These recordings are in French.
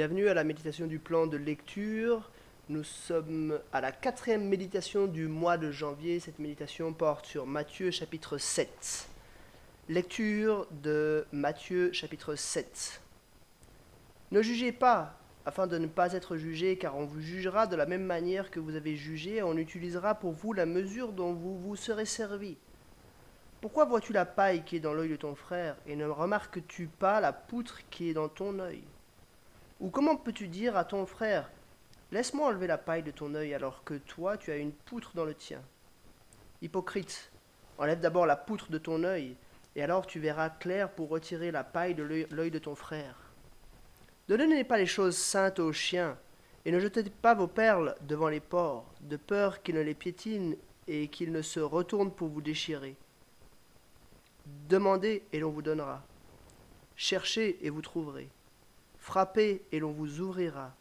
Bienvenue à la méditation du plan de lecture. Nous sommes à la quatrième méditation du mois de janvier. Cette méditation porte sur Matthieu chapitre 7. Lecture de Matthieu chapitre 7. Ne jugez pas afin de ne pas être jugé, car on vous jugera de la même manière que vous avez jugé, et on utilisera pour vous la mesure dont vous vous serez servi. Pourquoi vois-tu la paille qui est dans l'œil de ton frère, et ne remarques-tu pas la poutre qui est dans ton œil? Ou comment peux-tu dire à ton frère Laisse-moi enlever la paille de ton œil alors que toi tu as une poutre dans le tien? Hypocrite, enlève d'abord la poutre de ton œil, et alors tu verras clair pour retirer la paille de l'œil de ton frère. Ne donnez pas les choses saintes aux chiens, et ne jetez pas vos perles devant les porcs, de peur qu'ils ne les piétinent et qu'ils ne se retournent pour vous déchirer. Demandez et l'on vous donnera. Cherchez et vous trouverez. Frappez et l'on vous ouvrira.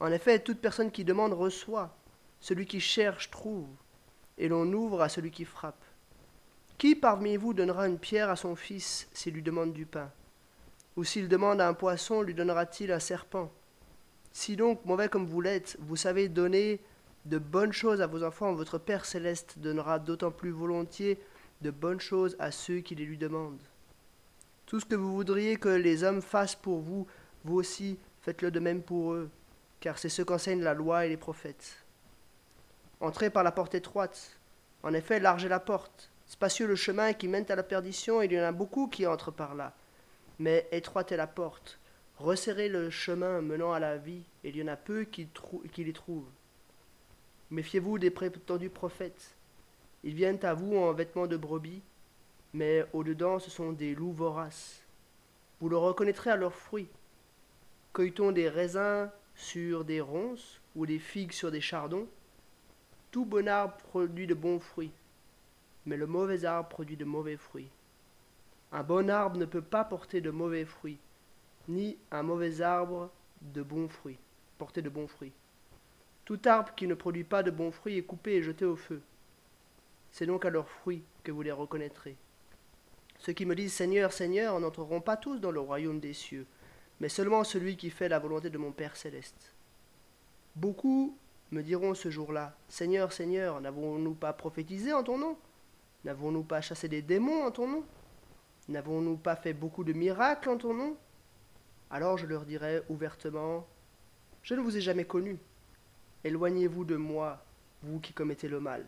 En effet, toute personne qui demande reçoit, celui qui cherche trouve, et l'on ouvre à celui qui frappe. Qui parmi vous donnera une pierre à son fils s'il lui demande du pain? Ou s'il demande à un poisson, lui donnera-t-il un serpent? Si donc, mauvais comme vous l'êtes, vous savez donner de bonnes choses à vos enfants, votre Père céleste donnera d'autant plus volontiers de bonnes choses à ceux qui les lui demandent. Tout ce que vous voudriez que les hommes fassent pour vous, vous aussi, faites-le de même pour eux, car c'est ce qu'enseignent la loi et les prophètes. Entrez par la porte étroite. En effet, large est la porte, spacieux le chemin qui mène à la perdition, il y en a beaucoup qui entrent par là. Mais étroite est la porte, resserrez le chemin menant à la vie, et il y en a peu qui, qui les trouvent. Méfiez-vous des prétendus prophètes. Ils viennent à vous en vêtements de brebis, mais au-dedans ce sont des loups voraces. Vous le reconnaîtrez à leurs fruits. Cueille-t-on des raisins sur des ronces ou des figues sur des chardons? Tout bon arbre produit de bons fruits, mais le mauvais arbre produit de mauvais fruits. Un bon arbre ne peut pas porter de mauvais fruits, ni un mauvais arbre de bons fruits, porter de bons fruits. Tout arbre qui ne produit pas de bons fruits est coupé et jeté au feu. C'est donc à leurs fruits que vous les reconnaîtrez. Ceux qui me disent Seigneur, Seigneur n'entreront pas tous dans le royaume des cieux, mais seulement celui qui fait la volonté de mon Père céleste. Beaucoup me diront ce jour-là, Seigneur, Seigneur, n'avons-nous pas prophétisé en ton nom? N'avons-nous pas chassé des démons en ton nom? N'avons-nous pas fait beaucoup de miracles en ton nom? Alors je leur dirai ouvertement, Je ne vous ai jamais connu. Éloignez-vous de moi, vous qui commettez le mal.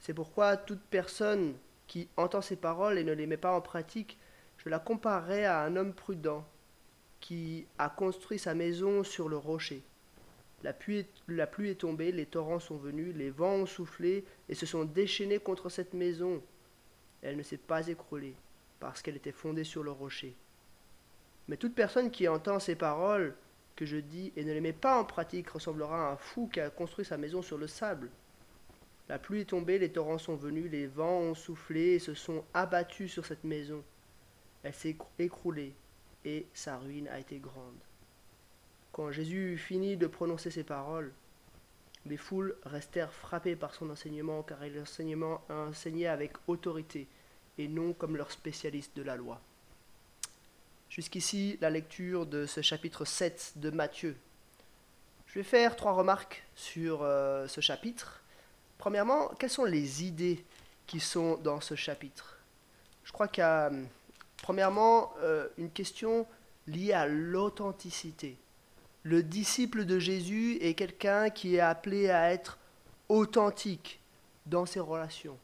C'est pourquoi toute personne qui entend ces paroles et ne les met pas en pratique je la comparerais à un homme prudent qui a construit sa maison sur le rocher. La pluie, est, la pluie, est, tombée, les torrents sont venus, les vents ont soufflé et se sont déchaînés contre cette maison. Elle ne s'est pas écroulée parce qu'elle était fondée sur le rocher. Mais toute personne qui entend ces paroles que je dis et ne les met pas en pratique ressemblera à un fou qui a construit sa maison sur le sable. La pluie est tombée, les torrents sont venus, les vents ont soufflé et se sont abattus sur cette maison elle s'est écroulée et sa ruine a été grande. Quand Jésus eut fini de prononcer ces paroles, les foules restèrent frappées par son enseignement, car il enseignait avec autorité et non comme leur spécialiste de la loi. Jusqu'ici, la lecture de ce chapitre 7 de Matthieu. Je vais faire trois remarques sur euh, ce chapitre. Premièrement, quelles sont les idées qui sont dans ce chapitre? Je crois qu'il y a Premièrement, euh, une question liée à l'authenticité. Le disciple de Jésus est quelqu'un qui est appelé à être authentique dans ses relations,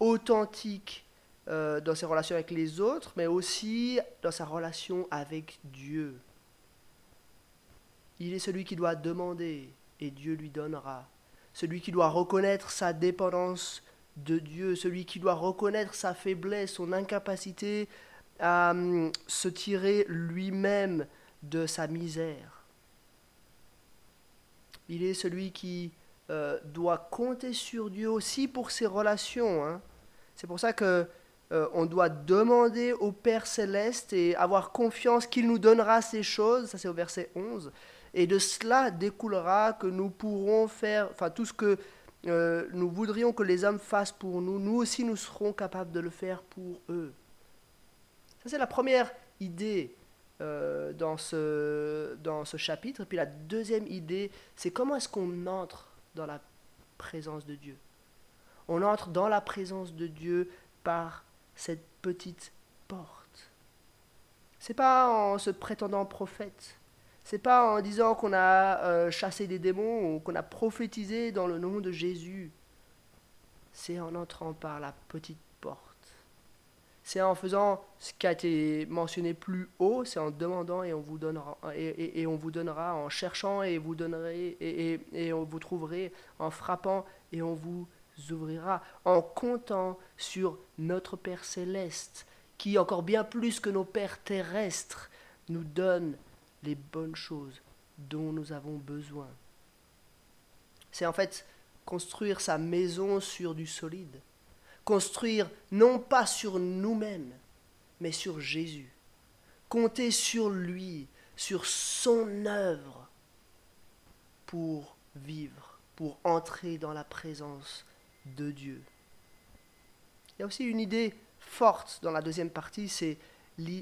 authentique euh, dans ses relations avec les autres, mais aussi dans sa relation avec Dieu. Il est celui qui doit demander et Dieu lui donnera. Celui qui doit reconnaître sa dépendance de Dieu, celui qui doit reconnaître sa faiblesse, son incapacité à hum, se tirer lui-même de sa misère. Il est celui qui euh, doit compter sur Dieu aussi pour ses relations. Hein. C'est pour ça que euh, on doit demander au Père céleste et avoir confiance qu'il nous donnera ces choses. Ça c'est au verset 11. Et de cela découlera que nous pourrons faire, enfin tout ce que euh, nous voudrions que les hommes fassent pour nous, nous aussi nous serons capables de le faire pour eux c'est la première idée euh, dans, ce, dans ce chapitre. Et puis la deuxième idée, c'est comment est-ce qu'on entre dans la présence de Dieu? On entre dans la présence de Dieu par cette petite porte. C'est pas en se prétendant prophète. C'est pas en disant qu'on a euh, chassé des démons ou qu'on a prophétisé dans le nom de Jésus. C'est en entrant par la petite porte c'est en faisant ce qui a été mentionné plus haut, c'est en demandant et on vous donnera, et, on vous donnera, en cherchant et vous donnerez, et, et, on vous trouverez, en frappant et on vous ouvrira, en comptant sur notre Père céleste, qui encore bien plus que nos pères terrestres nous donne les bonnes choses dont nous avons besoin. C'est en fait construire sa maison sur du solide construire non pas sur nous-mêmes, mais sur Jésus. Compter sur lui, sur son œuvre pour vivre, pour entrer dans la présence de Dieu. Il y a aussi une idée forte dans la deuxième partie, c'est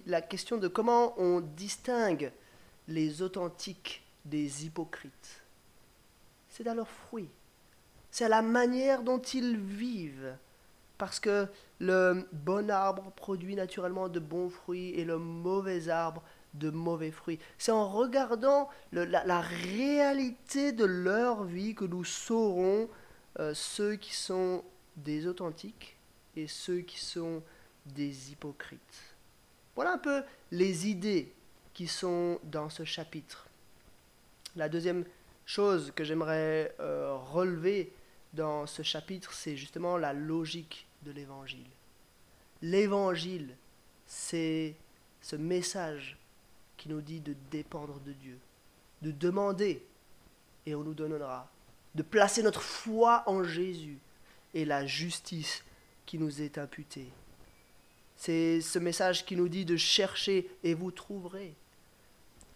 la question de comment on distingue les authentiques des hypocrites. C'est à leurs fruits, c'est à la manière dont ils vivent parce que le bon arbre produit naturellement de bons fruits et le mauvais arbre de mauvais fruits. C'est en regardant la, réalité de leur vie que nous saurons euh, ceux qui sont des authentiques et ceux qui sont des hypocrites. Voilà un peu les idées qui sont dans ce chapitre. La deuxième chose que j'aimerais euh, relever dans ce chapitre, c'est justement la logique de l'évangile. L'évangile, c'est ce message qui nous dit de dépendre de Dieu, de demander et on nous donnera, de placer notre foi en Jésus et la justice qui nous est imputée. C'est ce message qui nous dit de chercher et vous trouverez.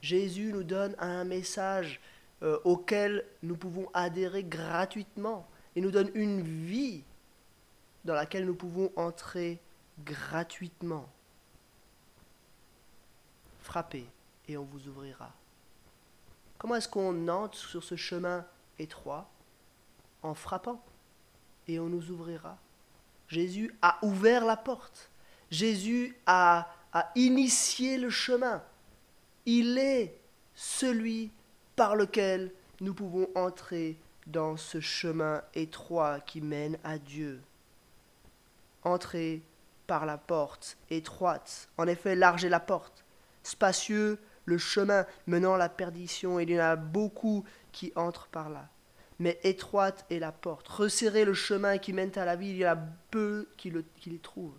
Jésus nous donne un message euh, auquel nous pouvons adhérer gratuitement. Il nous donne une vie dans laquelle nous pouvons entrer gratuitement. Frappez et on vous ouvrira. Comment est-ce qu'on entre sur ce chemin étroit En frappant et on nous ouvrira. Jésus a ouvert la porte. Jésus a, a initié le chemin. Il est celui par lequel nous pouvons entrer dans ce chemin étroit qui mène à Dieu. Entrez par la porte étroite. En effet, large est la porte, spacieux le chemin menant à la perdition, il y en a beaucoup qui entrent par là. Mais étroite est la porte. Resserrez le chemin qui mène à la vie, il y en a peu qui, le, qui les trouvent.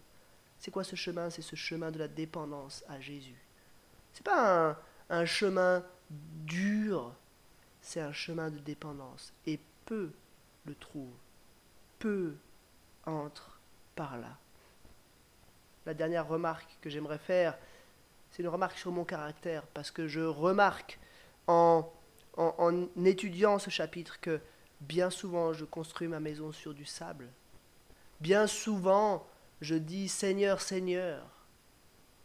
C'est quoi ce chemin? C'est ce chemin de la dépendance à Jésus. C'est pas un, un chemin dur, c'est un chemin de dépendance. Et peu le trouvent. Peu entrent par là. La dernière remarque que j'aimerais faire, c'est une remarque sur mon caractère, parce que je remarque en, en, étudiant ce chapitre que bien souvent je construis ma maison sur du sable. Bien souvent je dis Seigneur, Seigneur,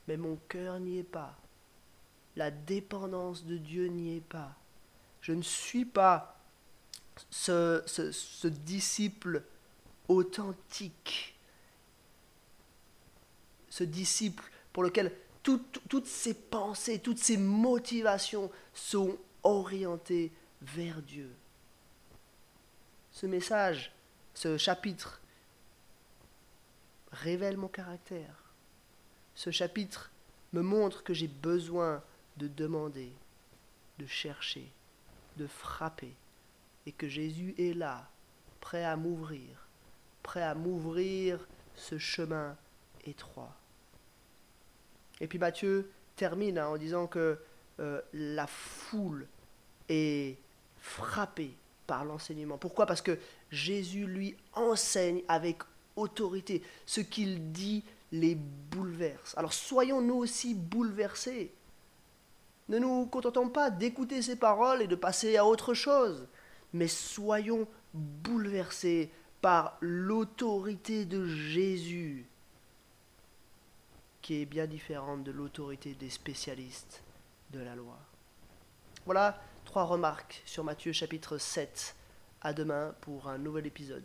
mais mon cœur n'y est pas. La dépendance de Dieu n'y est pas. Je ne suis pas ce, disciple authentique ce disciple pour lequel toutes ses pensées, toutes ses motivations sont orientées vers Dieu. Ce message, ce chapitre révèle mon caractère. Ce chapitre me montre que j'ai besoin de demander, de chercher, de frapper, et que Jésus est là, prêt à m'ouvrir, prêt à m'ouvrir ce chemin étroit. Et puis Matthieu termine hein, en disant que euh, la foule est frappée par l'enseignement. Pourquoi? Parce que Jésus lui enseigne avec autorité. Ce qu'il dit les bouleverse. Alors soyons nous aussi bouleversés. Ne nous contentons pas d'écouter ces paroles et de passer à autre chose, mais soyons bouleversés par l'autorité de Jésus qui est bien différente de l'autorité des spécialistes de la loi. Voilà trois remarques sur Matthieu chapitre 7. À demain pour un nouvel épisode.